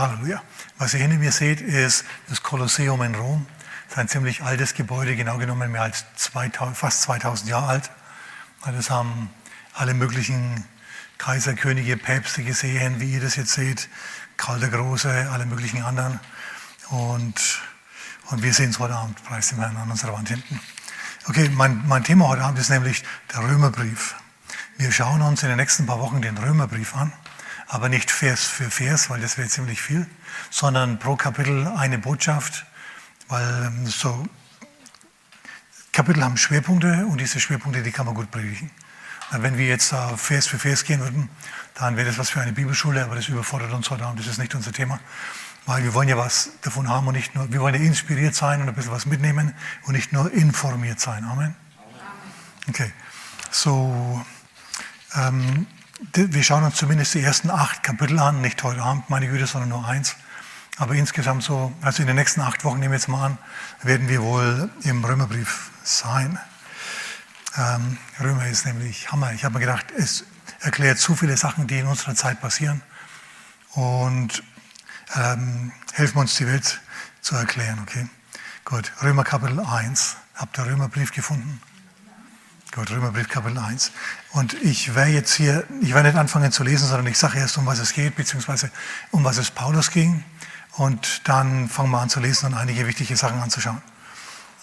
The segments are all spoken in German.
Halleluja. Was ihr hinter mir seht, ist das Kolosseum in Rom. Das ist ein ziemlich altes Gebäude, genau genommen mehr als 2000, fast 2000 Jahre alt. Das haben alle möglichen Kaiser, Könige, Päpste gesehen, wie ihr das jetzt seht. Karl der Große, alle möglichen anderen. Und, und wir sehen es heute Abend, preis dem Herrn, an unserer Wand hinten. Okay, mein, mein Thema heute Abend ist nämlich der Römerbrief. Wir schauen uns in den nächsten paar Wochen den Römerbrief an, aber nicht Vers für Vers, weil das wäre ziemlich viel, sondern pro Kapitel eine Botschaft, weil ähm, so Kapitel haben Schwerpunkte und diese Schwerpunkte, die kann man gut predigen. Wenn wir jetzt Vers für Vers gehen würden, dann wäre das was für eine Bibelschule, aber das überfordert uns heute Abend, das ist nicht unser Thema. Weil wir wollen ja was davon haben und nicht nur, wir wollen ja inspiriert sein und ein bisschen was mitnehmen und nicht nur informiert sein. Amen. Okay, so, ähm, wir schauen uns zumindest die ersten acht Kapitel an, nicht heute Abend, meine Güte, sondern nur eins. Aber insgesamt so, also in den nächsten acht Wochen, nehmen wir jetzt mal an, werden wir wohl im Römerbrief sein. Ähm, Römer ist nämlich Hammer. Ich habe mir gedacht, es erklärt zu viele Sachen, die in unserer Zeit passieren. Und ähm, helfen uns die Welt zu erklären, okay? Gut, Römer Kapitel 1. Habt ihr Römerbrief gefunden? Gut, Römerbrief Kapitel 1. Und ich werde jetzt hier, ich werde nicht anfangen zu lesen, sondern ich sage erst, um was es geht, beziehungsweise um was es Paulus ging. Und dann fangen wir an zu lesen und einige wichtige Sachen anzuschauen.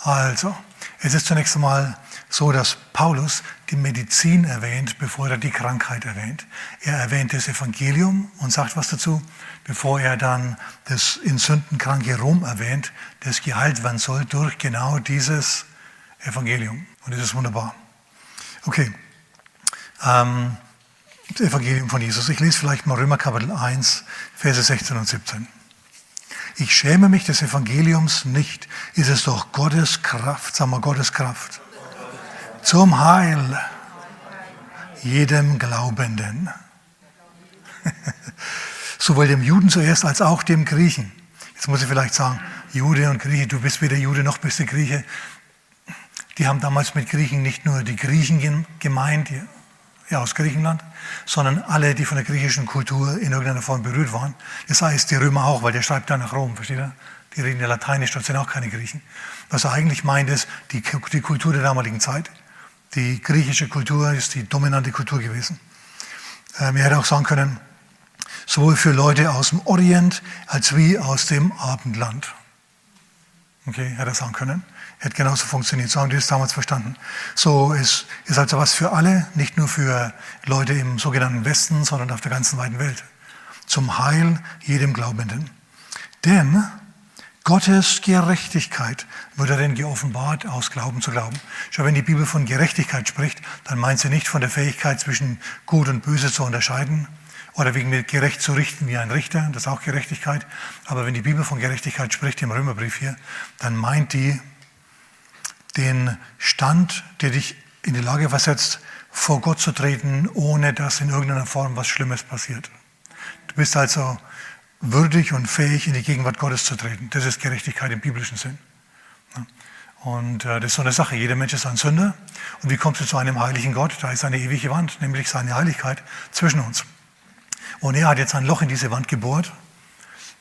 Also, es ist zunächst einmal so, dass Paulus die Medizin erwähnt, bevor er die Krankheit erwähnt. Er erwähnt das Evangelium und sagt was dazu, bevor er dann das in Sünden kranke Rom erwähnt, das geheilt werden soll durch genau dieses Evangelium. Und das ist wunderbar. Okay. Ähm, das Evangelium von Jesus. Ich lese vielleicht mal Römer Kapitel 1, Verse 16 und 17. Ich schäme mich des Evangeliums nicht. Ist es doch Gottes Kraft, sagen wir Gottes Kraft zum Heil jedem Glaubenden. Sowohl dem Juden zuerst als auch dem Griechen. Jetzt muss ich vielleicht sagen, Jude und Grieche, du bist weder Jude noch bist du Grieche. Die haben damals mit Griechen nicht nur die Griechen gemeint, ja, aus Griechenland, sondern alle, die von der griechischen Kultur in irgendeiner Form berührt waren. Das heißt, die Römer auch, weil der schreibt da nach Rom, versteht ihr? Die reden ja Lateinisch, dort sind auch keine Griechen. Was er eigentlich meint, ist die, die Kultur der damaligen Zeit. Die griechische Kultur ist die dominante Kultur gewesen. Ähm, er hätte auch sagen können, sowohl für Leute aus dem Orient als wie aus dem Abendland. Okay, hätte er sagen können. Hätte genauso funktioniert. So haben die es damals verstanden. So ist, ist also was für alle, nicht nur für Leute im sogenannten Westen, sondern auf der ganzen weiten Welt. Zum Heil jedem Glaubenden. Denn Gottes Gerechtigkeit wird darin geoffenbart, aus Glauben zu glauben. Schau, wenn die Bibel von Gerechtigkeit spricht, dann meint sie nicht von der Fähigkeit zwischen Gut und Böse zu unterscheiden oder wegen mir gerecht zu richten wie ein Richter, das ist auch Gerechtigkeit. Aber wenn die Bibel von Gerechtigkeit spricht im Römerbrief hier, dann meint die den Stand, der dich in die Lage versetzt, vor Gott zu treten, ohne dass in irgendeiner Form was Schlimmes passiert. Du bist also würdig und fähig, in die Gegenwart Gottes zu treten. Das ist Gerechtigkeit im biblischen Sinn. Und äh, das ist so eine Sache. Jeder Mensch ist ein Sünder. Und wie kommst du zu einem heiligen Gott? Da ist eine ewige Wand, nämlich seine Heiligkeit zwischen uns. Und er hat jetzt ein Loch in diese Wand gebohrt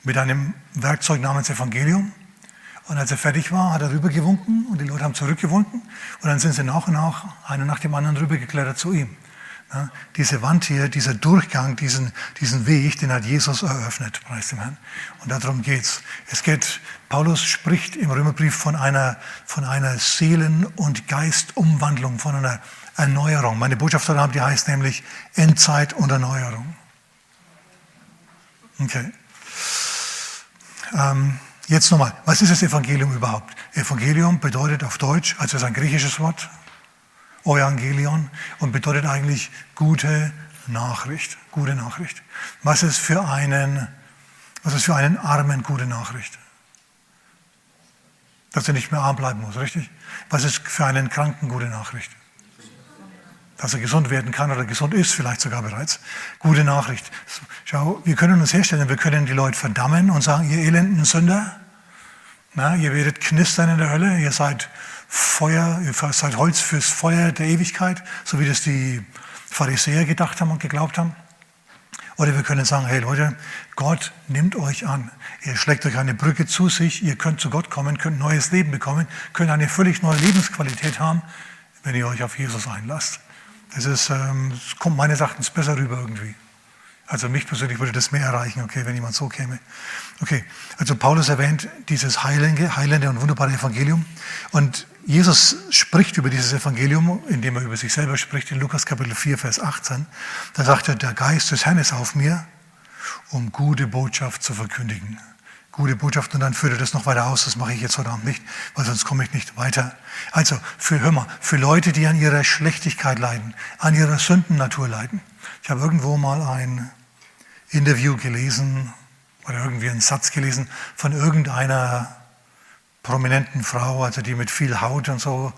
mit einem Werkzeug namens Evangelium. Und als er fertig war, hat er rübergewunken und die Leute haben zurückgewunken. Und dann sind sie nach und nach, einer nach dem anderen, rübergeklettert zu ihm. Ja, diese Wand hier, dieser Durchgang, diesen, diesen Weg, den hat Jesus eröffnet, preis dem Herrn. Und darum geht's. Es geht, Paulus spricht im Römerbrief von einer, von einer Seelen- und Geistumwandlung, von einer Erneuerung. Meine Botschaft heute Abend, die heißt nämlich Endzeit und Erneuerung. Okay. Ähm, jetzt nochmal, was ist das Evangelium überhaupt? Evangelium bedeutet auf Deutsch, also ist ein griechisches Wort, Evangelion und bedeutet eigentlich gute Nachricht. Gute Nachricht. Was ist für einen, was ist für einen Armen gute Nachricht? Dass er nicht mehr arm bleiben muss, richtig? Was ist für einen Kranken gute Nachricht? Dass er gesund werden kann oder gesund ist, vielleicht sogar bereits. Gute Nachricht. Schau, wir können uns herstellen, wir können die Leute verdammen und sagen, ihr elenden Sünder, na, ihr werdet knistern in der Hölle, ihr seid Feuer, ihr seid Holz fürs Feuer der Ewigkeit, so wie das die Pharisäer gedacht haben und geglaubt haben. Oder wir können sagen, hey Leute, Gott nimmt euch an. Er schlägt euch eine Brücke zu sich. Ihr könnt zu Gott kommen, könnt neues Leben bekommen, könnt eine völlig neue Lebensqualität haben, wenn ihr euch auf Jesus einlasst. Ist, ähm, kommt meines Erachtens besser rüber irgendwie. Also mich persönlich würde das mehr erreichen, okay, wenn jemand so käme. Okay, also Paulus erwähnt dieses heilende, heilende und wunderbare Evangelium. Und Jesus spricht über dieses Evangelium, indem er über sich selber spricht, in Lukas Kapitel 4, Vers 18. Da sagt er, der Geist des Herrn ist auf mir, um gute Botschaft zu verkündigen. Gute Botschaft und dann führt das noch weiter aus. Das mache ich jetzt heute Abend nicht, weil sonst komme ich nicht weiter. Also, für, hör mal, für Leute, die an ihrer Schlechtigkeit leiden, an ihrer Sündennatur leiden. Ich habe irgendwo mal ein Interview gelesen oder irgendwie einen Satz gelesen von irgendeiner prominenten Frau, also die mit viel Haut und so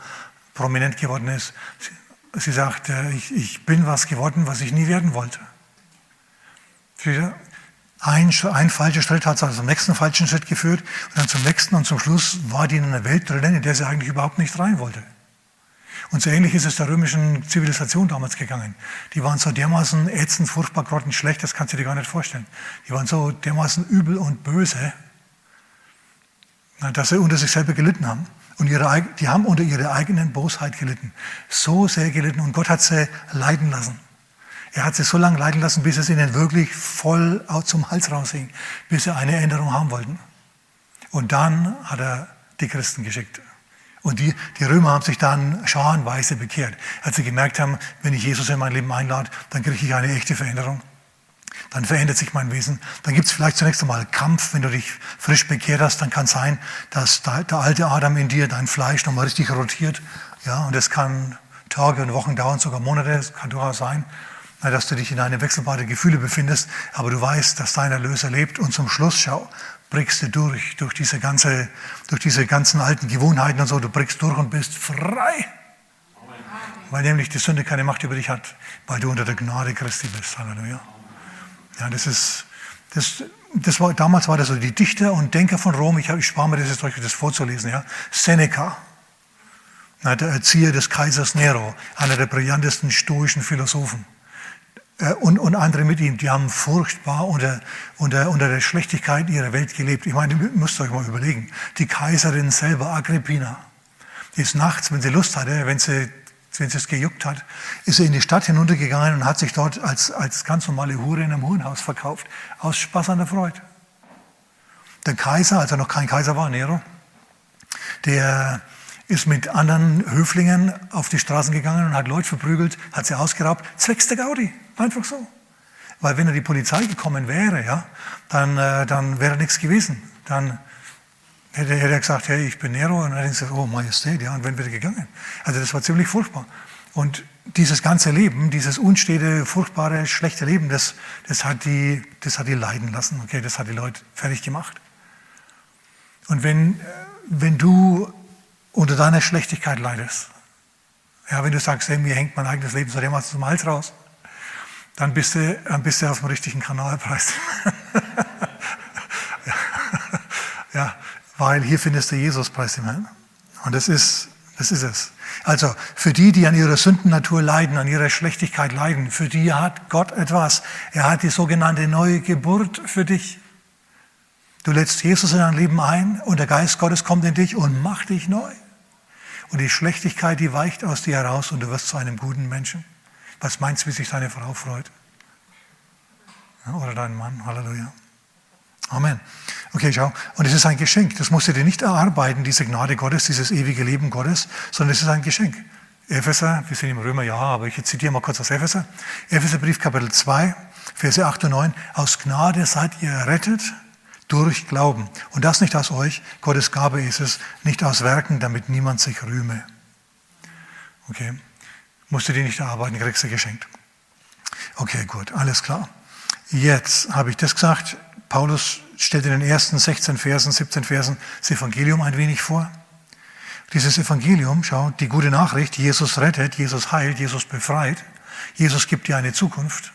prominent geworden ist. Sie, sie sagt, ich, ich bin was geworden, was ich nie werden wollte. Ein, ein falscher Schritt hat sie also zum nächsten falschen Schritt geführt und dann zum nächsten und zum Schluss war die in einer Welt drin, in der sie eigentlich überhaupt nicht rein wollte. Und so ähnlich ist es der römischen Zivilisation damals gegangen. Die waren so dermaßen ätzend, furchtbar, grottenschlecht, das kannst du dir gar nicht vorstellen. Die waren so dermaßen übel und böse, dass sie unter sich selber gelitten haben. Und ihre, die haben unter ihrer eigenen Bosheit gelitten. So sehr gelitten. Und Gott hat sie leiden lassen. Er hat sie so lange leiden lassen, bis es ihnen wirklich voll zum Hals raushing, bis sie eine Änderung haben wollten. Und dann hat er die Christen geschickt. Und die, die Römer haben sich dann scharenweise bekehrt, als sie gemerkt haben, wenn ich Jesus in mein Leben einlade, dann kriege ich eine echte Veränderung. Dann verändert sich mein Wesen. Dann gibt es vielleicht zunächst einmal Kampf, wenn du dich frisch bekehrt hast, dann kann es sein, dass der alte Adam in dir dein Fleisch nochmal richtig rotiert. Ja, und das kann Tage und Wochen dauern, sogar Monate, das kann durchaus sein, dass du dich in eine wechselbare Gefühle befindest, aber du weißt, dass dein Erlöser lebt und zum Schluss, schau, brichst du durch, durch diese, ganze, durch diese ganzen alten Gewohnheiten und so, du brichst durch und bist frei. Weil nämlich die Sünde keine Macht über dich hat, weil du unter der Gnade Christi bist. Halleluja. Ja, das ist, das, das war, damals war das so, die Dichter und Denker von Rom, ich, ich spare mir das jetzt euch das vorzulesen, ja. Seneca, der Erzieher des Kaisers Nero, einer der brillantesten stoischen Philosophen. Äh, und, und andere mit ihm, die haben furchtbar unter, unter, unter der Schlechtigkeit ihrer Welt gelebt. Ich meine, ihr müsst euch mal überlegen, die Kaiserin selber, Agrippina, die ist nachts, wenn sie Lust hatte, wenn sie wenn es gejuckt hat, ist sie in die Stadt hinuntergegangen und hat sich dort als, als ganz normale Hure in einem Hurenhaus verkauft, aus Spaß an der Freude. Der Kaiser, als er noch kein Kaiser war, Nero, der ist mit anderen Höflingen auf die Straßen gegangen und hat Leute verprügelt, hat sie ausgeraubt, zwecks der Gaudi. Einfach so. Weil wenn er die Polizei gekommen wäre, ja, dann, äh, dann wäre nichts gewesen. Dann hätte, hätte er gesagt, hey, ich bin Nero. Und dann hätte er gesagt, oh Majestät, ja, und wenn wäre gegangen. Also das war ziemlich furchtbar. Und dieses ganze Leben, dieses unstete, furchtbare, schlechte Leben, das, das, hat die, das hat die leiden lassen. Okay, das hat die Leute fertig gemacht. Und wenn, wenn du unter deiner Schlechtigkeit leidest, ja, wenn du sagst, hey, mir hängt mein eigenes Leben so dermaßen zum Hals raus, dann bist du, dann bist du auf dem richtigen Kanal, preis. ja. ja, weil hier findest du Jesus, preis Herrn. Und das ist, das ist es. Also für die, die an ihrer Sündennatur leiden, an ihrer Schlechtigkeit leiden, für die hat Gott etwas. Er hat die sogenannte neue Geburt für dich. Du lädst Jesus in dein Leben ein und der Geist Gottes kommt in dich und macht dich neu. Und die Schlechtigkeit, die weicht aus dir heraus und du wirst zu einem guten Menschen. Was meinst du, wie sich deine Frau freut? Oder dein Mann? Halleluja. Amen. Okay, schau. Und es ist ein Geschenk. Das musst du dir nicht erarbeiten, diese Gnade Gottes, dieses ewige Leben Gottes, sondern es ist ein Geschenk. Epheser, wir sind im Römer, ja, aber ich zitiere mal kurz aus Epheser. Epheserbrief Kapitel 2, Verse 8 und 9. Aus Gnade seid ihr errettet durch Glauben. Und das nicht aus euch, Gottes Gabe ist es, nicht aus Werken, damit niemand sich rühme. Okay. Musst du dir nicht erarbeiten, kriegst du geschenkt. Okay, gut, alles klar. Jetzt habe ich das gesagt. Paulus stellt in den ersten 16 Versen, 17 Versen das Evangelium ein wenig vor. Dieses Evangelium, schau, die gute Nachricht, Jesus rettet, Jesus heilt, Jesus befreit, Jesus gibt dir eine Zukunft.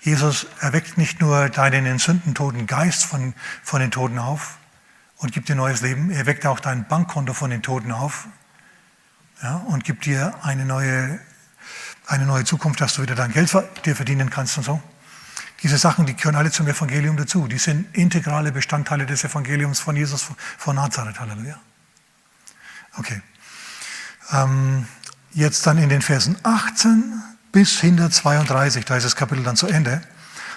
Jesus erweckt nicht nur deinen in Sünden toten Geist von, von den Toten auf und gibt dir neues Leben, er weckt auch dein Bankkonto von den Toten auf ja, und gibt dir eine neue, eine neue Zukunft, dass du wieder dein Geld dir verdienen kannst und so. Diese Sachen, die gehören alle zum Evangelium dazu. Die sind integrale Bestandteile des Evangeliums von Jesus von Nazareth. Halleluja. Okay. Ähm, jetzt dann in den Versen 18 bis hinter 32, da ist das Kapitel dann zu Ende,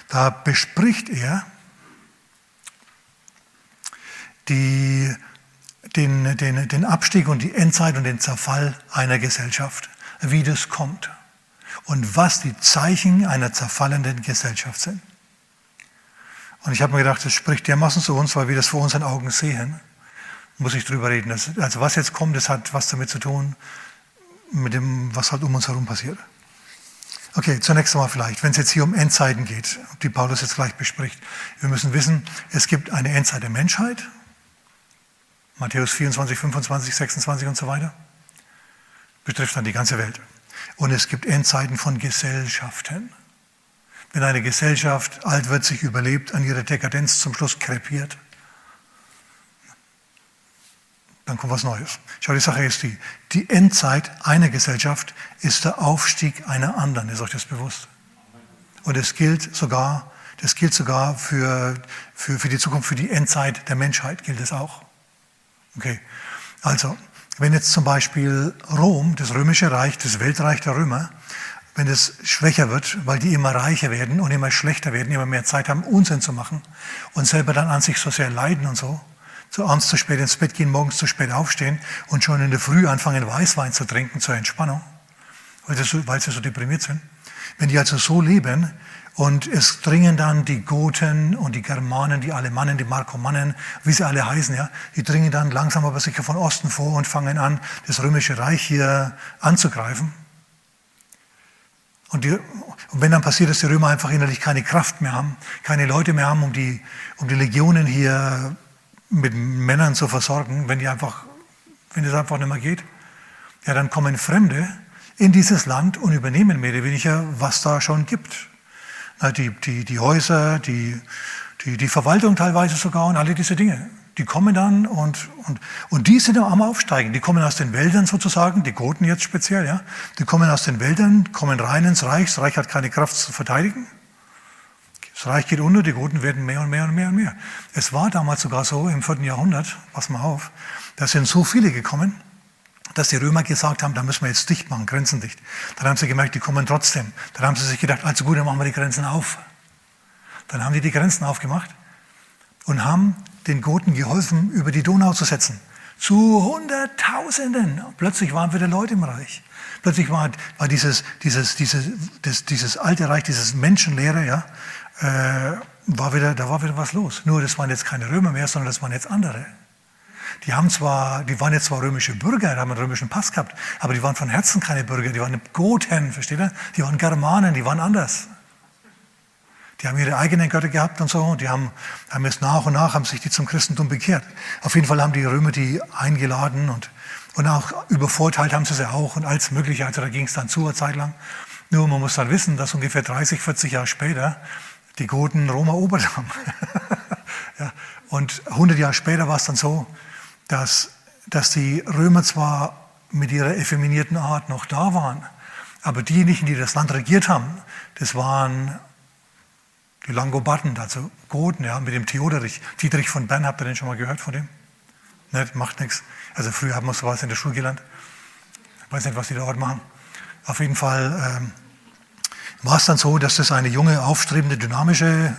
da bespricht er die, den, den, den Abstieg und die Endzeit und den Zerfall einer Gesellschaft, wie das kommt und was die Zeichen einer zerfallenden Gesellschaft sind. Und ich habe mir gedacht, das spricht dermaßen zu uns, weil wir das vor unseren Augen sehen, muss ich drüber reden. Das, also was jetzt kommt, das hat was damit zu tun, mit dem, was halt um uns herum passiert. Okay, zunächst einmal vielleicht, wenn es jetzt hier um Endzeiten geht, die Paulus jetzt gleich bespricht. Wir müssen wissen, es gibt eine Endzeit der Menschheit, Matthäus 24, 25, 26 und so weiter, betrifft dann die ganze Welt. Und es gibt Endzeiten von Gesellschaften. Wenn eine Gesellschaft alt wird, sich überlebt, an ihrer Dekadenz zum Schluss krepiert, dann kommt was Neues. Schau, die Sache ist die, die Endzeit einer Gesellschaft ist der Aufstieg einer anderen. Ist euch das bewusst? Und es gilt sogar, das gilt sogar für, für, für die Zukunft, für die Endzeit der Menschheit gilt es auch. Okay, also wenn jetzt zum Beispiel Rom, das römische Reich, das Weltreich der Römer, wenn es schwächer wird, weil die immer reicher werden und immer schlechter werden, immer mehr Zeit haben, Unsinn zu machen und selber dann an sich so sehr leiden und so, so abends zu spät ins Bett gehen, morgens zu spät aufstehen und schon in der Früh anfangen, Weißwein zu trinken zur Entspannung, weil sie so, weil sie so deprimiert sind. Wenn die also so leben, und es dringen dann die Goten und die Germanen, die Alemannen, die Markomannen, wie sie alle heißen, ja, die dringen dann langsam aber sicher von Osten vor und fangen an, das römische Reich hier anzugreifen. Und, die, und wenn dann passiert, dass die Römer einfach innerlich keine Kraft mehr haben, keine Leute mehr haben, um die, um die Legionen hier mit Männern zu versorgen, wenn die einfach, wenn es einfach nicht mehr geht, ja, dann kommen Fremde in dieses Land und übernehmen mehr oder weniger, was da schon gibt die, die, die Häuser, die, die, die Verwaltung teilweise sogar und alle diese Dinge. Die kommen dann und, und, und die sind am Aufsteigen. Die kommen aus den Wäldern sozusagen, die Goten jetzt speziell, ja. Die kommen aus den Wäldern, kommen rein ins Reich. Das Reich hat keine Kraft zu verteidigen. Das Reich geht unter, die Goten werden mehr und mehr und mehr und mehr. Es war damals sogar so im vierten Jahrhundert, pass mal auf, da sind so viele gekommen, dass die Römer gesagt haben, da müssen wir jetzt dicht machen, Grenzen dicht. Dann haben sie gemerkt, die kommen trotzdem. Dann haben sie sich gedacht, also gut, dann machen wir die Grenzen auf. Dann haben die die Grenzen aufgemacht und haben den Goten geholfen, über die Donau zu setzen. Zu Hunderttausenden. Plötzlich waren wieder Leute im Reich. Plötzlich war, war dieses, dieses, dieses, das, dieses alte Reich, dieses Menschenleere, ja, äh, war wieder, da war wieder was los. Nur das waren jetzt keine Römer mehr, sondern das waren jetzt andere. Die haben zwar, die waren jetzt zwar römische Bürger, die haben einen römischen Pass gehabt, aber die waren von Herzen keine Bürger, die waren Goten, versteht ihr? Die waren Germanen, die waren anders. Die haben ihre eigenen Götter gehabt und so, und die haben, haben jetzt nach und nach, haben sich die zum Christentum bekehrt. Auf jeden Fall haben die Römer die eingeladen und, und auch übervorteilt haben sie sie auch und alles Mögliche. Also da ging es dann zu eine Zeit lang. Nur man muss dann wissen, dass ungefähr 30, 40 Jahre später die Goten Rom erobert haben. ja, und 100 Jahre später war es dann so, dass, dass die Römer zwar mit ihrer effeminierten Art noch da waren, aber diejenigen, die das Land regiert haben, das waren die Langobarden, also Goten, ja, mit dem Theoderich. Dietrich von Bern, habt ihr den schon mal gehört von dem? Ne, macht nichts. Also früher haben wir sowas in der Schule gelernt. Ich weiß nicht, was die dort machen. Auf jeden Fall ähm, war es dann so, dass das eine junge, aufstrebende, dynamische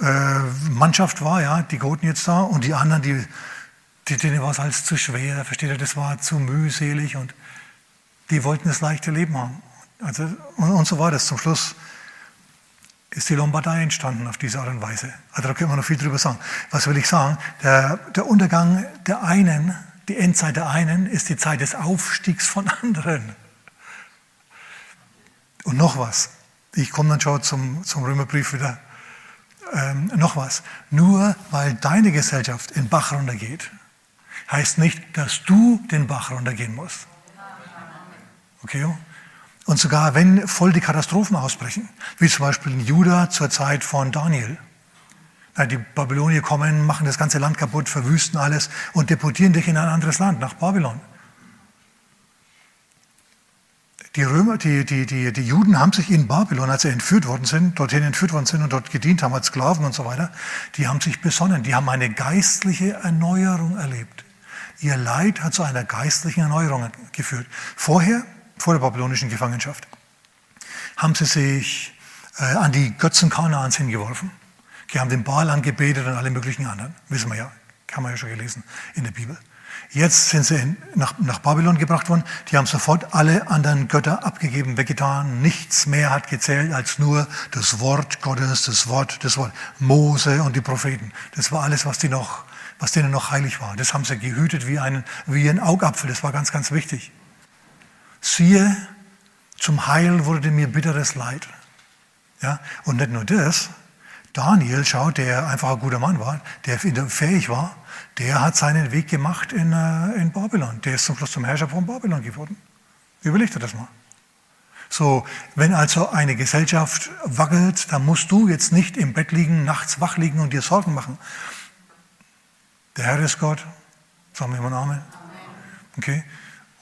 äh, Mannschaft war, ja, die Goten jetzt da, und die anderen, die die, denen war es alles zu schwer, versteht ihr, das war zu mühselig und die wollten das leichte Leben haben. Also, und, und so war das. Zum Schluss ist die Lombardei entstanden auf diese Art und Weise. Also da können wir noch viel drüber sagen. Was will ich sagen? Der, der Untergang der einen, die Endzeit der einen, ist die Zeit des Aufstiegs von anderen. Und noch was. Ich komme dann schon zum, zum Römerbrief wieder. Ähm, noch was. Nur weil deine Gesellschaft in Bach runtergeht, heißt nicht, dass du den Bach runtergehen musst. Okay? Und sogar wenn voll die Katastrophen ausbrechen, wie zum Beispiel in Juda zur Zeit von Daniel. Die Babylonier kommen, machen das ganze Land kaputt, verwüsten alles und deportieren dich in ein anderes Land, nach Babylon. Die, Römer, die, die, die, die Juden haben sich in Babylon, als sie entführt worden sind, dorthin entführt worden sind und dort gedient haben als Sklaven und so weiter, die haben sich besonnen, die haben eine geistliche Erneuerung erlebt. Ihr Leid hat zu einer geistlichen Erneuerung geführt. Vorher, vor der babylonischen Gefangenschaft, haben sie sich äh, an die Götzen Kanaans hingeworfen. Die haben den Baal angebetet und alle möglichen anderen. Wissen wir ja, haben wir ja schon gelesen in der Bibel. Jetzt sind sie nach, nach Babylon gebracht worden. Die haben sofort alle anderen Götter abgegeben, weggetan. Nichts mehr hat gezählt als nur das Wort Gottes, das Wort, das Wort Mose und die Propheten. Das war alles, was, die noch, was denen noch heilig war. Das haben sie gehütet wie, einen, wie ein Augapfel. Das war ganz, ganz wichtig. Siehe, zum Heil wurde mir bitteres Leid. Ja? Und nicht nur das, Daniel, schaut, der einfach ein guter Mann war, der fähig war, der hat seinen Weg gemacht in, äh, in Babylon. Der ist zum Schluss zum Herrscher von Babylon geworden. Überleg dir das mal. So, wenn also eine Gesellschaft wackelt, dann musst du jetzt nicht im Bett liegen, nachts wach liegen und dir Sorgen machen. Der Herr ist Gott. Sagen wir mal Amen. Okay.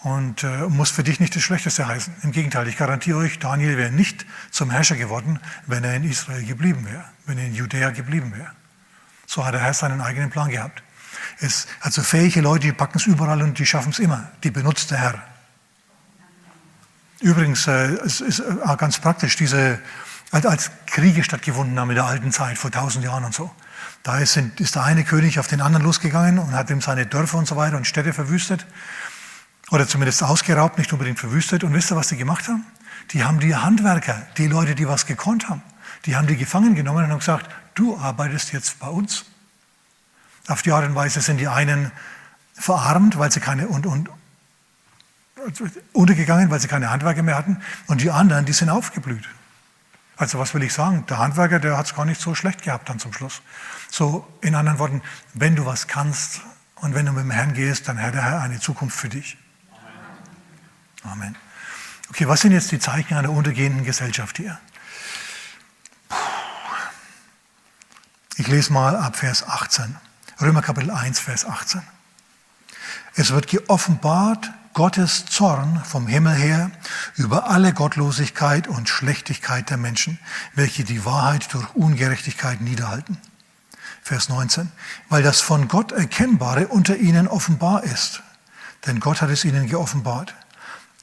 Und äh, muss für dich nicht das Schlechteste heißen. Im Gegenteil, ich garantiere euch, Daniel wäre nicht zum Herrscher geworden, wenn er in Israel geblieben wäre, wenn er in Judäa geblieben wäre. So hat der Herr seinen eigenen Plan gehabt. Es, also fähige Leute, die packen es überall und die schaffen es immer. Die benutzt der Herr. Übrigens, äh, es ist äh, ganz praktisch, diese, als Kriege stattgefunden haben in der alten Zeit, vor tausend Jahren und so. Da ist, ist der eine König auf den anderen losgegangen und hat ihm seine Dörfer und so weiter und Städte verwüstet. Oder zumindest ausgeraubt, nicht unbedingt verwüstet. Und wisst ihr, was die gemacht haben? Die haben die Handwerker, die Leute, die was gekonnt haben, die haben die gefangen genommen und haben gesagt, du arbeitest jetzt bei uns. Auf die Art und Weise sind die einen verarmt, weil sie keine und, und untergegangen, weil sie keine Handwerker mehr hatten, und die anderen, die sind aufgeblüht. Also was will ich sagen? Der Handwerker, der hat es gar nicht so schlecht gehabt dann zum Schluss. So in anderen Worten, wenn du was kannst und wenn du mit dem Herrn gehst, dann hat der Herr eine Zukunft für dich. Amen. Amen. Okay, was sind jetzt die Zeichen einer untergehenden Gesellschaft hier? Ich lese mal ab Vers 18. Römer Kapitel 1, Vers 18. Es wird geoffenbart Gottes Zorn vom Himmel her über alle Gottlosigkeit und Schlechtigkeit der Menschen, welche die Wahrheit durch Ungerechtigkeit niederhalten. Vers 19. Weil das von Gott Erkennbare unter ihnen offenbar ist. Denn Gott hat es ihnen geoffenbart.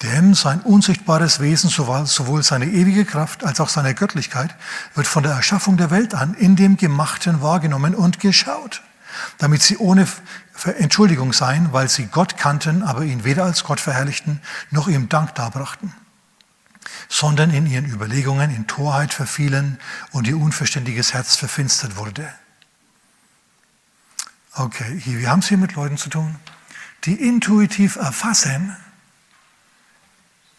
Denn sein unsichtbares Wesen, sowohl seine ewige Kraft als auch seine Göttlichkeit, wird von der Erschaffung der Welt an in dem Gemachten wahrgenommen und geschaut damit sie ohne Entschuldigung seien, weil sie Gott kannten, aber ihn weder als Gott verherrlichten, noch ihm Dank darbrachten, sondern in ihren Überlegungen in Torheit verfielen und ihr unverständiges Herz verfinstert wurde. Okay, wir haben es hier mit Leuten zu tun, die intuitiv erfassen,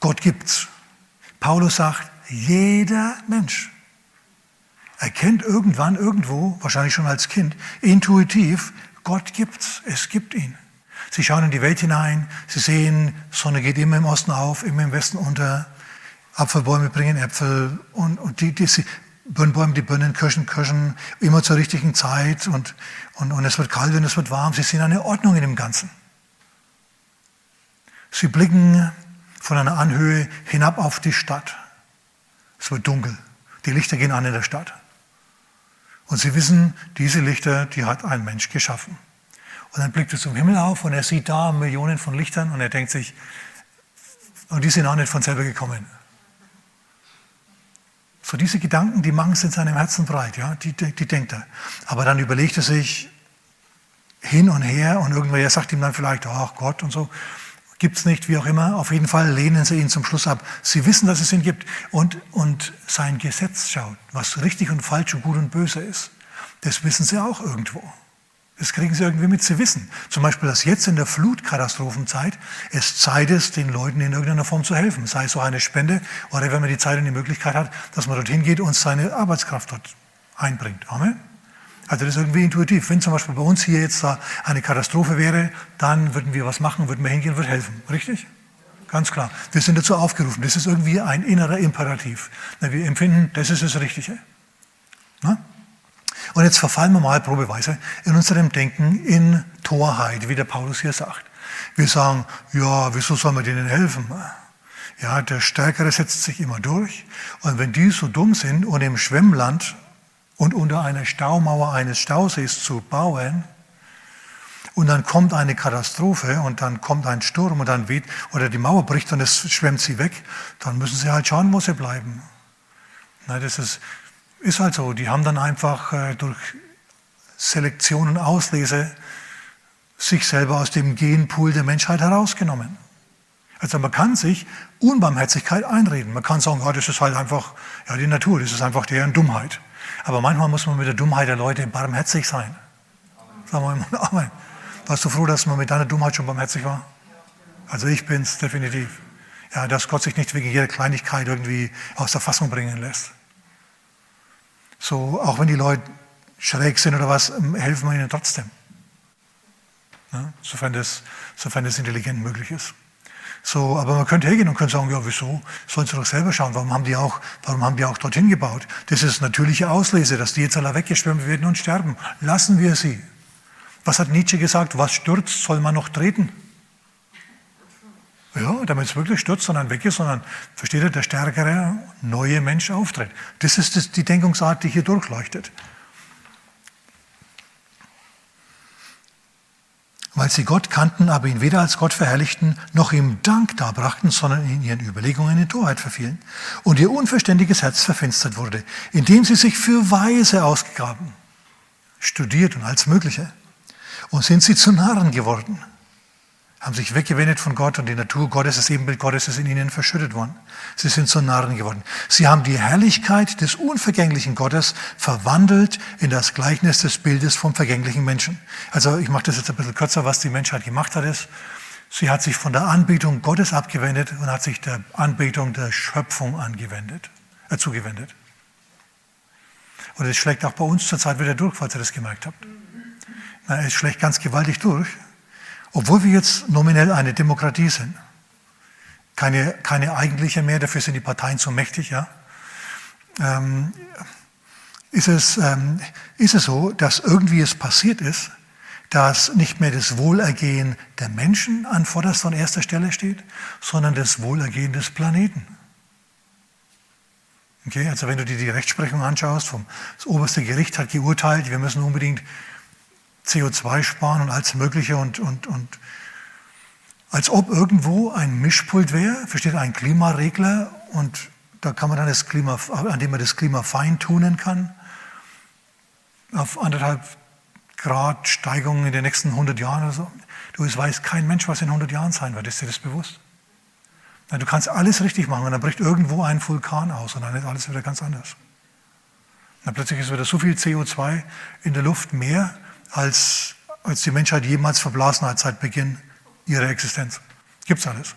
Gott gibt's. Paulus sagt, jeder Mensch erkennt irgendwann, irgendwo, wahrscheinlich schon als Kind, intuitiv, Gott gibt's, es gibt ihn. Sie schauen in die Welt hinein, sie sehen, Sonne geht immer im Osten auf, immer im Westen unter, Apfelbäume bringen Äpfel und, und die, die Birnbäume, die Birnen kirschen, kirschen, immer zur richtigen Zeit und, und, und es wird kalt und es wird warm. Sie sehen eine Ordnung in dem Ganzen. Sie blicken von einer Anhöhe hinab auf die Stadt. Es wird dunkel. Die Lichter gehen an in der Stadt. Und sie wissen, diese Lichter, die hat ein Mensch geschaffen. Und dann blickt er zum Himmel auf und er sieht da Millionen von Lichtern und er denkt sich, und die sind auch nicht von selber gekommen. So diese Gedanken, die machen es in seinem Herzen breit, ja, die, die, die denkt er. Aber dann überlegt er sich hin und her und irgendwer sagt ihm dann vielleicht, ach Gott und so gibt es nicht, wie auch immer. Auf jeden Fall lehnen sie ihn zum Schluss ab. Sie wissen, dass es ihn gibt. Und, und sein Gesetz schaut, was richtig und falsch und gut und böse ist. Das wissen sie auch irgendwo. Das kriegen sie irgendwie mit. Sie wissen zum Beispiel, dass jetzt in der Flutkatastrophenzeit es Zeit ist, den Leuten in irgendeiner Form zu helfen. Sei es so eine Spende oder wenn man die Zeit und die Möglichkeit hat, dass man dorthin geht und seine Arbeitskraft dort einbringt. Amen. Also das ist irgendwie intuitiv. Wenn zum Beispiel bei uns hier jetzt eine Katastrophe wäre, dann würden wir was machen, würden wir hingehen, würden helfen. Richtig? Ganz klar. Wir sind dazu aufgerufen. Das ist irgendwie ein innerer Imperativ. Wir empfinden, das ist das Richtige. Und jetzt verfallen wir mal probeweise in unserem Denken in Torheit, wie der Paulus hier sagt. Wir sagen, ja, wieso soll man denen helfen? Ja, der Stärkere setzt sich immer durch. Und wenn die so dumm sind und im Schwemmland und unter einer Staumauer eines Stausees zu bauen, und dann kommt eine Katastrophe und dann kommt ein Sturm und dann weht oder die Mauer bricht und es schwemmt sie weg, dann müssen sie halt schauen, wo sie bleiben. Na, das ist, ist halt so. Die haben dann einfach äh, durch Selektion und Auslese sich selber aus dem Genpool der Menschheit herausgenommen. Also man kann sich Unbarmherzigkeit einreden. Man kann sagen, ja, das ist halt einfach ja, die Natur, das ist einfach deren Dummheit. Aber manchmal muss man mit der Dummheit der Leute barmherzig sein. Sagen wir mal Amen. Warst du froh, dass man mit deiner Dummheit schon barmherzig war? Also ich bin es definitiv. Ja, dass Gott sich nicht wegen jeder Kleinigkeit irgendwie aus der Fassung bringen lässt. So, auch wenn die Leute schräg sind oder was, ähm, helfen wir ihnen trotzdem. Ja, sofern, das, sofern das intelligent möglich ist. So, aber man könnte hergehen und könnte sagen, ja, wieso? Sollen sie doch selber schauen. Warum haben die auch, warum haben die auch dorthin gebaut? Das ist natürliche Auslese, dass die jetzt alle weggeschwemmt werden und sterben. Lassen wir sie. Was hat Nietzsche gesagt? Was stürzt, soll man noch treten? Ja, damit es wirklich stürzt dann weg ist, sondern, versteht ihr, der stärkere, neue Mensch auftritt. Das ist das, die Denkungsart, die hier durchleuchtet. Weil sie Gott kannten, aber ihn weder als Gott verherrlichten, noch ihm Dank darbrachten, sondern in ihren Überlegungen in Torheit verfielen. Und ihr unverständiges Herz verfinstert wurde, indem sie sich für Weise ausgaben, studiert und als Mögliche. Und sind sie zu Narren geworden, haben sich weggewendet von Gott und die Natur Gottes, das Ebenbild Gottes ist in ihnen verschüttet worden. Sie sind zu Narren geworden. Sie haben die Herrlichkeit des unvergänglichen Gottes verwandelt in das Gleichnis des Bildes vom vergänglichen Menschen. Also ich mache das jetzt ein bisschen kürzer, was die Menschheit gemacht hat ist. Sie hat sich von der Anbetung Gottes abgewendet und hat sich der Anbetung der Schöpfung angewendet, äh, zugewendet. Und es schlägt auch bei uns zurzeit wieder durch, falls ihr das gemerkt habt. Es schlägt ganz gewaltig durch, obwohl wir jetzt nominell eine Demokratie sind. Keine, keine eigentliche mehr, dafür sind die Parteien zu mächtig, ja. Ähm, ist, es, ähm, ist es so, dass irgendwie es passiert ist, dass nicht mehr das Wohlergehen der Menschen an vorderster und erster Stelle steht, sondern das Wohlergehen des Planeten. Okay, also wenn du dir die Rechtsprechung anschaust, vom, das oberste Gericht hat geurteilt, wir müssen unbedingt CO2 sparen und alles Mögliche und, und, und als ob irgendwo ein Mischpult wäre, versteht ein Klimaregler und da kann man dann das Klima, an dem man das Klima feintunen kann, auf anderthalb Grad Steigung in den nächsten 100 Jahren oder so. Du, es weiß kein Mensch, was in 100 Jahren sein wird. Ist dir das bewusst? Du kannst alles richtig machen und dann bricht irgendwo ein Vulkan aus und dann ist alles wieder ganz anders. Dann plötzlich ist wieder so viel CO2 in der Luft mehr, als, als die Menschheit jemals verblasen hat seit Beginn ihrer Existenz. Gibt's alles.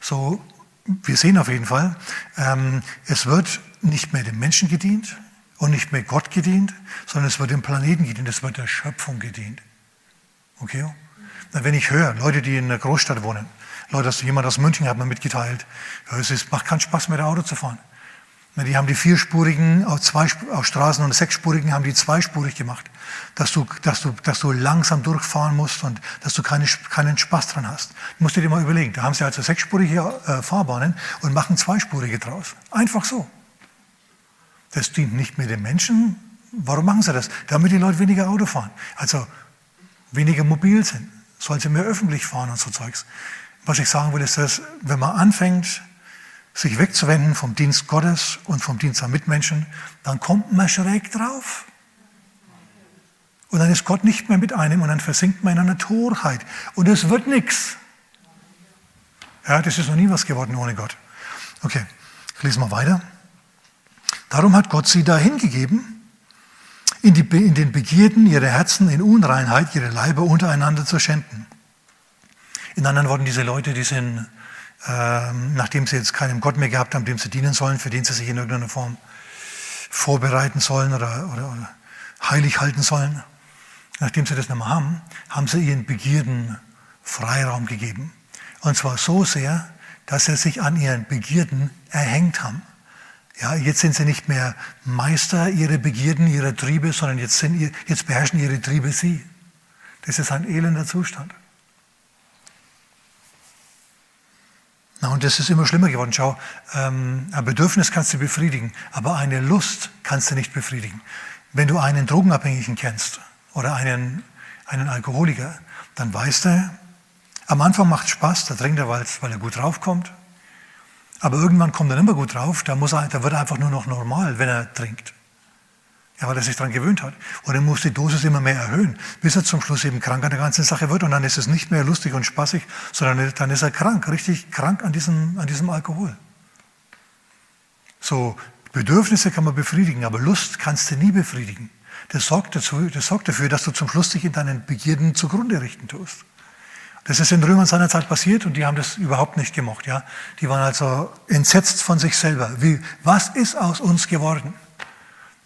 So, wir sehen auf jeden Fall, ähm, es wird nicht mehr dem Menschen gedient und nicht mehr Gott gedient, sondern es wird dem Planeten gedient, es wird der Schöpfung gedient. Okay? Wenn ich höre, Leute, die in einer Großstadt wohnen, Leute, jemand aus München hat mir mitgeteilt, es macht keinen Spaß mehr, Auto zu fahren. Die haben die vierspurigen auf, zwei, auf Straßen und sechsspurigen haben die zweispurig gemacht, dass du, dass du, dass du langsam durchfahren musst und dass du keine, keinen Spaß dran hast. Du musst dir mal überlegen, da haben sie also sechsspurige äh, Fahrbahnen und machen zweispurige draus. Einfach so. Das dient nicht mehr den Menschen. Warum machen sie das? Damit die Leute weniger Auto fahren. Also weniger mobil sind. Sollen sie mehr öffentlich fahren und so Zeugs. Was ich sagen will, ist, dass wenn man anfängt, sich wegzuwenden vom Dienst Gottes und vom Dienst an Mitmenschen, dann kommt man schräg drauf. Und dann ist Gott nicht mehr mit einem und dann versinkt man in einer Torheit. Und es wird nichts. Ja, das ist noch nie was geworden ohne Gott. Okay, ich lese mal weiter. Darum hat Gott sie dahin gegeben, in, die, in den Begierden ihrer Herzen in Unreinheit ihre Leiber untereinander zu schänden. In anderen Worten, diese Leute, die sind ähm, nachdem sie jetzt keinen Gott mehr gehabt haben, dem sie dienen sollen, für den sie sich in irgendeiner Form vorbereiten sollen oder, oder, oder heilig halten sollen. Nachdem sie das nicht mehr haben, haben sie ihren Begierden Freiraum gegeben. Und zwar so sehr, dass sie sich an ihren Begierden erhängt haben. Ja, jetzt sind sie nicht mehr Meister ihrer Begierden, ihrer Triebe, sondern jetzt, sind, jetzt beherrschen ihre Triebe sie. Das ist ein elender Zustand. Na, und das ist immer schlimmer geworden. Schau, ähm, ein Bedürfnis kannst du befriedigen, aber eine Lust kannst du nicht befriedigen. Wenn du einen Drogenabhängigen kennst oder einen, einen Alkoholiker, dann weißt du, am Anfang macht es Spaß, da trinkt er, weil er gut draufkommt. Aber irgendwann kommt er nicht mehr gut drauf, da, muss er, da wird er einfach nur noch normal, wenn er trinkt. Ja, weil er sich daran gewöhnt hat. Und er muss die Dosis immer mehr erhöhen, bis er zum Schluss eben krank an der ganzen Sache wird. Und dann ist es nicht mehr lustig und spaßig, sondern dann ist er krank, richtig krank an diesem, an diesem Alkohol. So, Bedürfnisse kann man befriedigen, aber Lust kannst du nie befriedigen. Das sorgt, dazu, das sorgt dafür, dass du zum Schluss dich in deinen Begierden zugrunde richten tust. Das ist in Römern seiner Zeit passiert und die haben das überhaupt nicht gemocht. Ja? Die waren also entsetzt von sich selber. Wie, was ist aus uns geworden?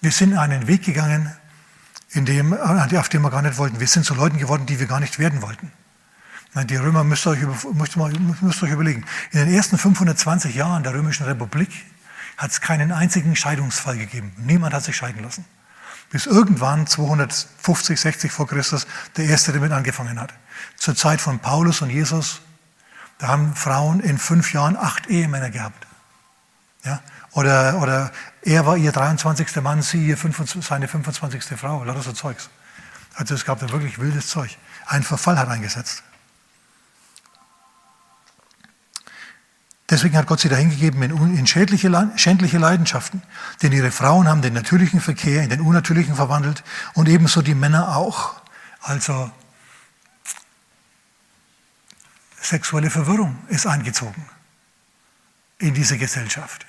Wir sind einen Weg gegangen, in dem, auf dem wir gar nicht wollten. Wir sind zu Leuten geworden, die wir gar nicht werden wollten. Die Römer müsst ihr euch, müsst ihr müsst euch überlegen. In den ersten 520 Jahren der Römischen Republik hat es keinen einzigen Scheidungsfall gegeben. Niemand hat sich scheiden lassen. Bis irgendwann 250, 60 vor Christus der Erste damit angefangen hat. Zur Zeit von Paulus und Jesus, da haben Frauen in fünf Jahren acht Ehemänner gehabt. Ja? Oder, oder er war ihr 23. Mann, sie ihr 25, seine 25. Frau, lauter so Zeugs. Also es gab da wirklich wildes Zeug. Ein Verfall hat eingesetzt. Deswegen hat Gott sie dahingegeben in, in schädliche, schändliche Leidenschaften. Denn ihre Frauen haben den natürlichen Verkehr in den unnatürlichen verwandelt und ebenso die Männer auch. Also sexuelle Verwirrung ist eingezogen in diese Gesellschaft.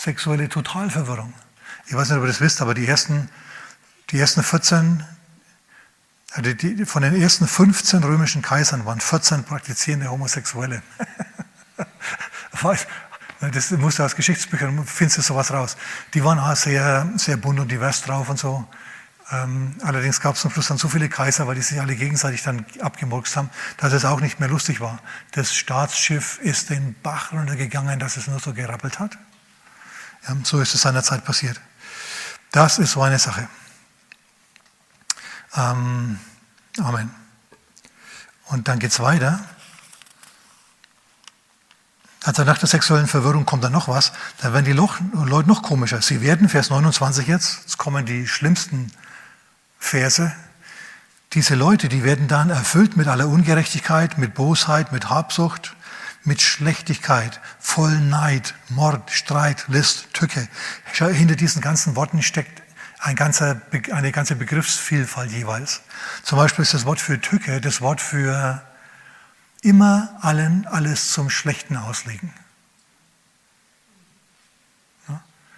Sexuelle Totalverwirrung. Ich weiß nicht, ob ihr das wisst, aber die ersten, die ersten 14 also die, von den ersten 15 römischen Kaisern waren 14 praktizierende Homosexuelle. das musst du aus Geschichtsbüchern, findest du sowas raus. Die waren auch sehr, sehr bunt und divers drauf und so. Ähm, allerdings gab es zum Schluss dann so viele Kaiser, weil die sich alle gegenseitig dann abgemurkst haben, dass es auch nicht mehr lustig war. Das Staatsschiff ist den Bach runtergegangen, dass es nur so gerappelt hat. Ja, so ist es seinerzeit passiert. Das ist so eine Sache. Ähm, Amen. Und dann geht es weiter. Also nach der sexuellen Verwirrung kommt dann noch was. Da werden die Leute noch komischer. Sie werden, Vers 29 jetzt, jetzt kommen die schlimmsten Verse. Diese Leute, die werden dann erfüllt mit aller Ungerechtigkeit, mit Bosheit, mit Habsucht, mit Schlechtigkeit, voll Neid, Mord, Streit, List, Tücke. Hinter diesen ganzen Worten steckt ein ganzer, eine ganze Begriffsvielfalt jeweils. Zum Beispiel ist das Wort für Tücke das Wort für immer allen alles zum Schlechten auslegen.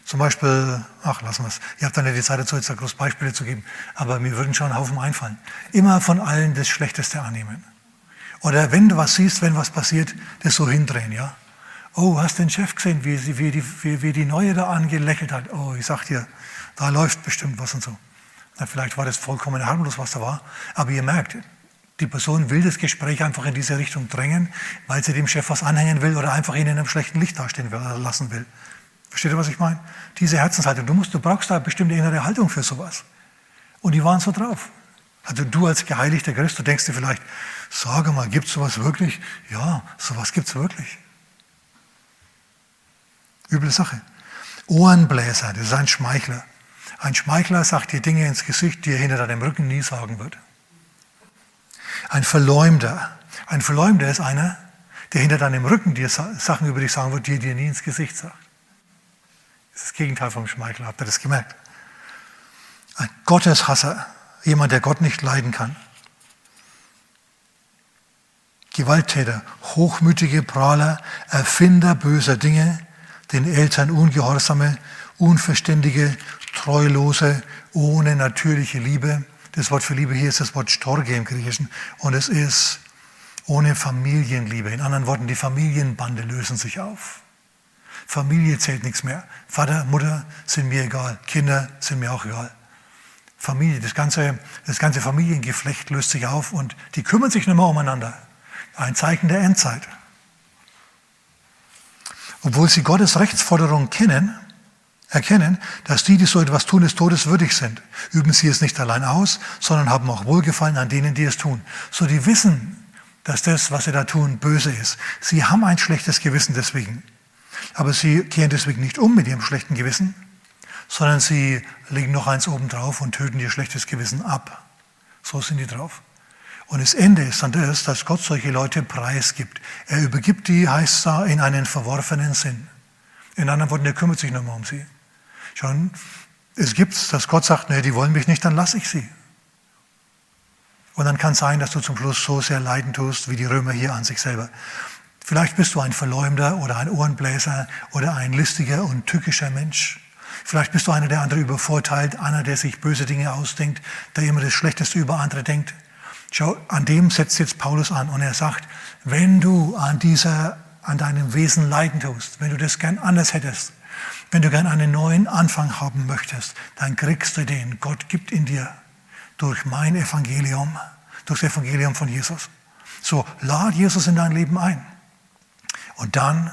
Zum Beispiel, ach, lassen wir es. Ihr habt dann ja die Zeit dazu, jetzt da groß Beispiele zu geben, aber mir würden schon ein Haufen einfallen. Immer von allen das Schlechteste annehmen. Oder wenn du was siehst, wenn was passiert, das so hindrehen, ja. Oh, hast den Chef gesehen, wie, wie, die, wie, wie die Neue da angelächelt hat? Oh, ich sag dir, da läuft bestimmt was und so. Na, vielleicht war das vollkommen harmlos, was da war, aber ihr merkt, die Person will das Gespräch einfach in diese Richtung drängen, weil sie dem Chef was anhängen will oder einfach ihn in einem schlechten Licht dastehen lassen will. Versteht ihr, was ich meine? Diese Herzenshaltung. Du, musst, du brauchst da bestimmte innere Haltung für sowas. Und die waren so drauf. Also du als geheiligter Christ, du denkst dir vielleicht, sage mal, gibt es sowas wirklich? Ja, sowas gibt es wirklich. Üble Sache. Ohrenbläser, das ist ein Schmeichler. Ein Schmeichler sagt dir Dinge ins Gesicht, die er hinter deinem Rücken nie sagen wird. Ein Verleumder. Ein Verleumder ist einer, der hinter deinem Rücken dir Sachen über dich sagen wird, die er dir nie ins Gesicht sagt. Das ist das Gegenteil vom Schmeichler. Habt ihr das gemerkt? Ein Gotteshasser. Jemand, der Gott nicht leiden kann. Gewalttäter, hochmütige Prahler, Erfinder böser Dinge, den Eltern ungehorsame, unverständige, treulose, ohne natürliche Liebe. Das Wort für Liebe hier ist das Wort Storge im Griechischen und es ist ohne Familienliebe. In anderen Worten, die Familienbande lösen sich auf. Familie zählt nichts mehr. Vater, Mutter sind mir egal. Kinder sind mir auch egal. Familie, das ganze, das ganze Familiengeflecht löst sich auf und die kümmern sich nicht mehr umeinander. Ein Zeichen der Endzeit. Obwohl sie Gottes Rechtsforderung kennen, erkennen, dass die, die so etwas tun, des Todes würdig sind. Üben sie es nicht allein aus, sondern haben auch Wohlgefallen an denen, die es tun. So die wissen, dass das, was sie da tun, böse ist. Sie haben ein schlechtes Gewissen deswegen. Aber sie kehren deswegen nicht um mit ihrem schlechten Gewissen, sondern sie legen noch eins oben drauf und töten ihr schlechtes Gewissen ab. So sind die drauf. Und das Ende ist dann das, dass Gott solche Leute preisgibt. Er übergibt die, heißt da, in einen verworfenen Sinn. In anderen Worten, er kümmert sich mehr um sie. Schon, es gibt dass Gott sagt, nee, die wollen mich nicht, dann lasse ich sie. Und dann kann es sein, dass du zum Schluss so sehr leiden tust, wie die Römer hier an sich selber. Vielleicht bist du ein Verleumder oder ein Ohrenbläser oder ein listiger und tückischer Mensch. Vielleicht bist du einer, der andere übervorteilt, einer, der sich böse Dinge ausdenkt, der immer das Schlechteste über andere denkt. Schau, an dem setzt jetzt Paulus an und er sagt, wenn du an dieser, an deinem Wesen leiden tust, wenn du das gern anders hättest, wenn du gern einen neuen Anfang haben möchtest, dann kriegst du den. Gott gibt ihn dir durch mein Evangelium, durch das Evangelium von Jesus. So, lad Jesus in dein Leben ein. Und dann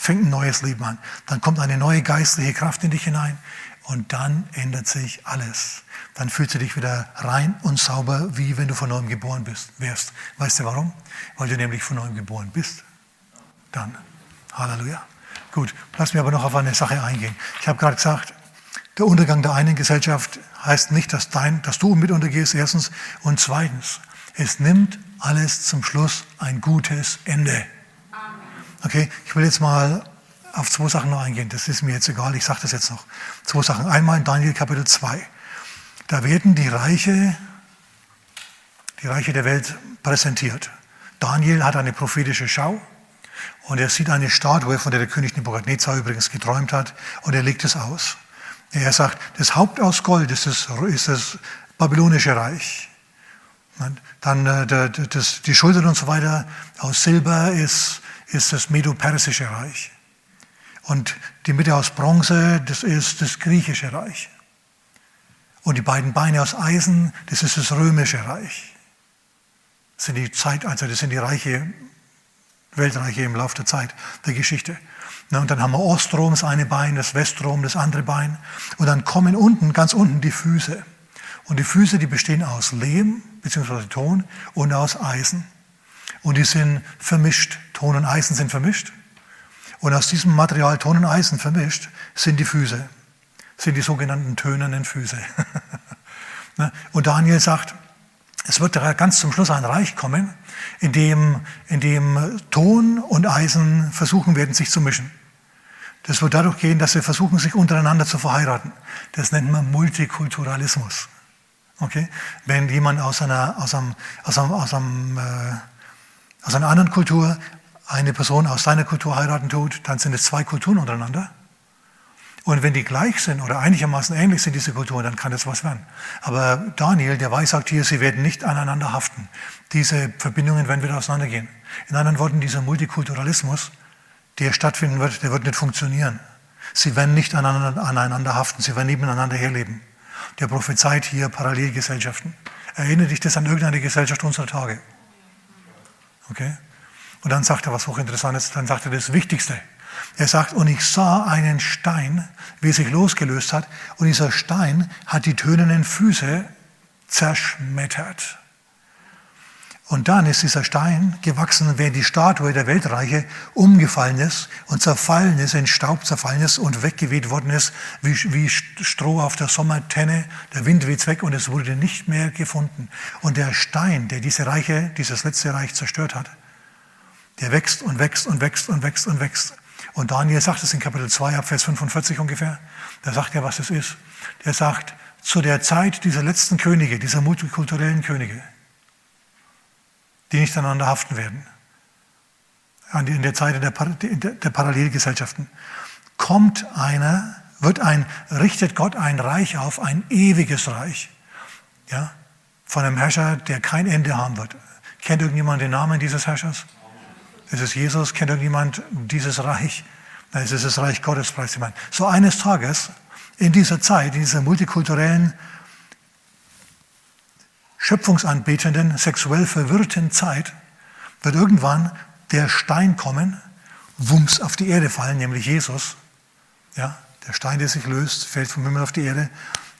fängt ein neues Leben an. Dann kommt eine neue geistliche Kraft in dich hinein und dann ändert sich alles. Dann fühlst du dich wieder rein und sauber, wie wenn du von neuem geboren bist, wärst. Weißt du warum? Weil du nämlich von neuem geboren bist. Dann. Halleluja. Gut, lass mich aber noch auf eine Sache eingehen. Ich habe gerade gesagt, der Untergang der einen Gesellschaft heißt nicht, dass, dein, dass du mit untergehst, erstens. Und zweitens, es nimmt alles zum Schluss ein gutes Ende. Okay, ich will jetzt mal auf zwei Sachen noch eingehen. Das ist mir jetzt egal, ich sage das jetzt noch. Zwei Sachen. Einmal in Daniel Kapitel 2. Da werden die Reiche, die Reiche der Welt präsentiert. Daniel hat eine prophetische Schau und er sieht eine Statue, von der der König Nebukadnezar übrigens geträumt hat, und er legt es aus. Er sagt, das Haupt aus Gold ist das, ist das babylonische Reich. Dann äh, das, die Schultern und so weiter aus Silber ist ist das Medo-Persische Reich. Und die Mitte aus Bronze, das ist das Griechische Reich. Und die beiden Beine aus Eisen, das ist das Römische Reich. Das sind die Zeit, also das sind die Reiche, Weltreiche im Laufe der Zeit, der Geschichte. Und dann haben wir Ostrom, das eine Bein, das Westrom, das andere Bein. Und dann kommen unten, ganz unten die Füße. Und die Füße, die bestehen aus Lehm bzw. Ton und aus Eisen. Und die sind vermischt. Ton und Eisen sind vermischt. Und aus diesem Material Ton und Eisen vermischt sind die Füße, sind die sogenannten tönernen Füße. Ne? und Daniel sagt, es wird ganz zum Schluss ein Reich kommen, in dem, in dem Ton und Eisen versuchen werden, sich zu mischen. Das wird dadurch gehen, dass sie versuchen, sich untereinander zu verheiraten. Das nennt man Multikulturalismus. Okay? Wenn jemand aus einer, aus einem, aus einem, aus einem äh, aus einer anderen Kultur eine Person aus seiner Kultur heiraten tut, dann sind es zwei Kulturen untereinander. Und wenn die gleich sind oder einigermaßen ähnlich sind, diese Kulturen, dann kann das was werden. Aber Daniel, der weiß, sagt hier, sie werden nicht aneinander haften. Diese Verbindungen werden wieder auseinandergehen. In anderen Worten, dieser Multikulturalismus, der stattfinden wird, der wird nicht funktionieren. Sie werden nicht aneinander, aneinander haften, sie werden nebeneinander herleben. Der prophezeit hier Parallelgesellschaften. Erinnert dich das an irgendeine Gesellschaft unserer Tage? Okay? Und dann sagt er was hochinteressantes, dann sagt er das Wichtigste. Er sagt, und ich sah einen Stein, wie er sich losgelöst hat, und dieser Stein hat die tönenden Füße zerschmettert. Und dann ist dieser Stein gewachsen, während die Statue der Weltreiche umgefallen ist und zerfallen ist, in Staub zerfallen ist und weggeweht worden ist, wie, wie Stroh auf der Sommertenne. Der Wind weht weg und es wurde nicht mehr gefunden. Und der Stein, der diese Reiche, dieses letzte Reich zerstört hat, der wächst und wächst und wächst und wächst und wächst. Und Daniel sagt es in Kapitel 2, ab Vers 45 ungefähr. Da sagt er, was es ist. Der sagt, zu der Zeit dieser letzten Könige, dieser multikulturellen Könige, die nicht aneinander haften werden. In der Zeit der, Parallelgesellschaften. Kommt einer, wird ein, richtet Gott ein Reich auf, ein ewiges Reich. Ja? Von einem Herrscher, der kein Ende haben wird. Kennt irgendjemand den Namen dieses Herrschers? Das ist Jesus. Kennt irgendjemand dieses Reich? Es ist das Reich Gottes, preis So eines Tages, in dieser Zeit, in dieser multikulturellen schöpfungsanbetenden, sexuell verwirrten Zeit wird irgendwann der Stein kommen, wumms auf die Erde fallen, nämlich Jesus. Ja, der Stein, der sich löst, fällt vom Himmel auf die Erde,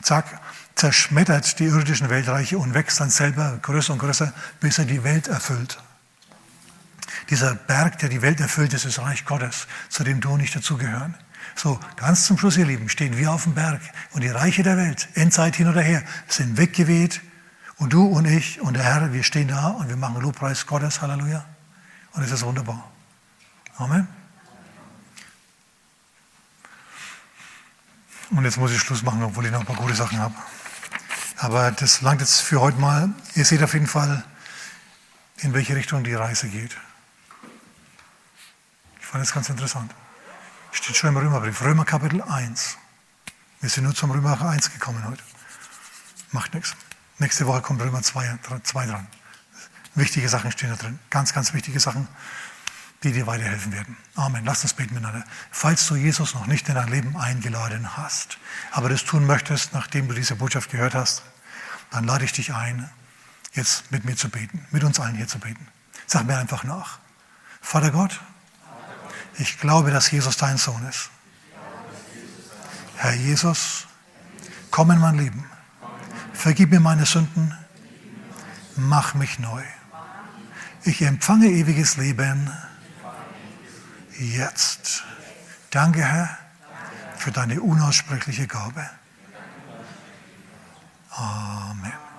zack, zerschmettert die irdischen Weltreiche und wächst dann selber größer und größer, bis er die Welt erfüllt. Dieser Berg, der die Welt erfüllt, ist das Reich Gottes, zu dem du und ich dazugehören. So, ganz zum Schluss, ihr Lieben, stehen wir auf dem Berg und die Reiche der Welt, Endzeit hin oder her, sind weggeweht und du und ich und der Herr, wir stehen da und wir machen Lobpreis Gottes, Halleluja. Und es ist wunderbar. Amen. Und jetzt muss ich Schluss machen, obwohl ich noch ein paar gute Sachen habe. Aber das langt jetzt für heute mal. Ihr seht auf jeden Fall, in welche Richtung die Reise geht. Ich fand das ganz interessant. Steht schon im Römerbrief, Römer Kapitel 1. Wir sind nur zum Römer 1 gekommen heute. Macht nichts. Nächste Woche kommt Römer 2, 2 dran. Wichtige Sachen stehen da drin. Ganz, ganz wichtige Sachen, die dir weiterhelfen werden. Amen. Lass uns beten miteinander. Falls du Jesus noch nicht in dein Leben eingeladen hast, aber das tun möchtest, nachdem du diese Botschaft gehört hast, dann lade ich dich ein, jetzt mit mir zu beten, mit uns allen hier zu beten. Sag mir einfach nach. Vater Gott, ich glaube, dass Jesus dein Sohn ist. Herr Jesus, komm in mein Leben. Vergib mir meine Sünden. Mach mich neu. Ich empfange ewiges Leben jetzt. Danke, Herr, für deine unaussprechliche Gabe. Amen.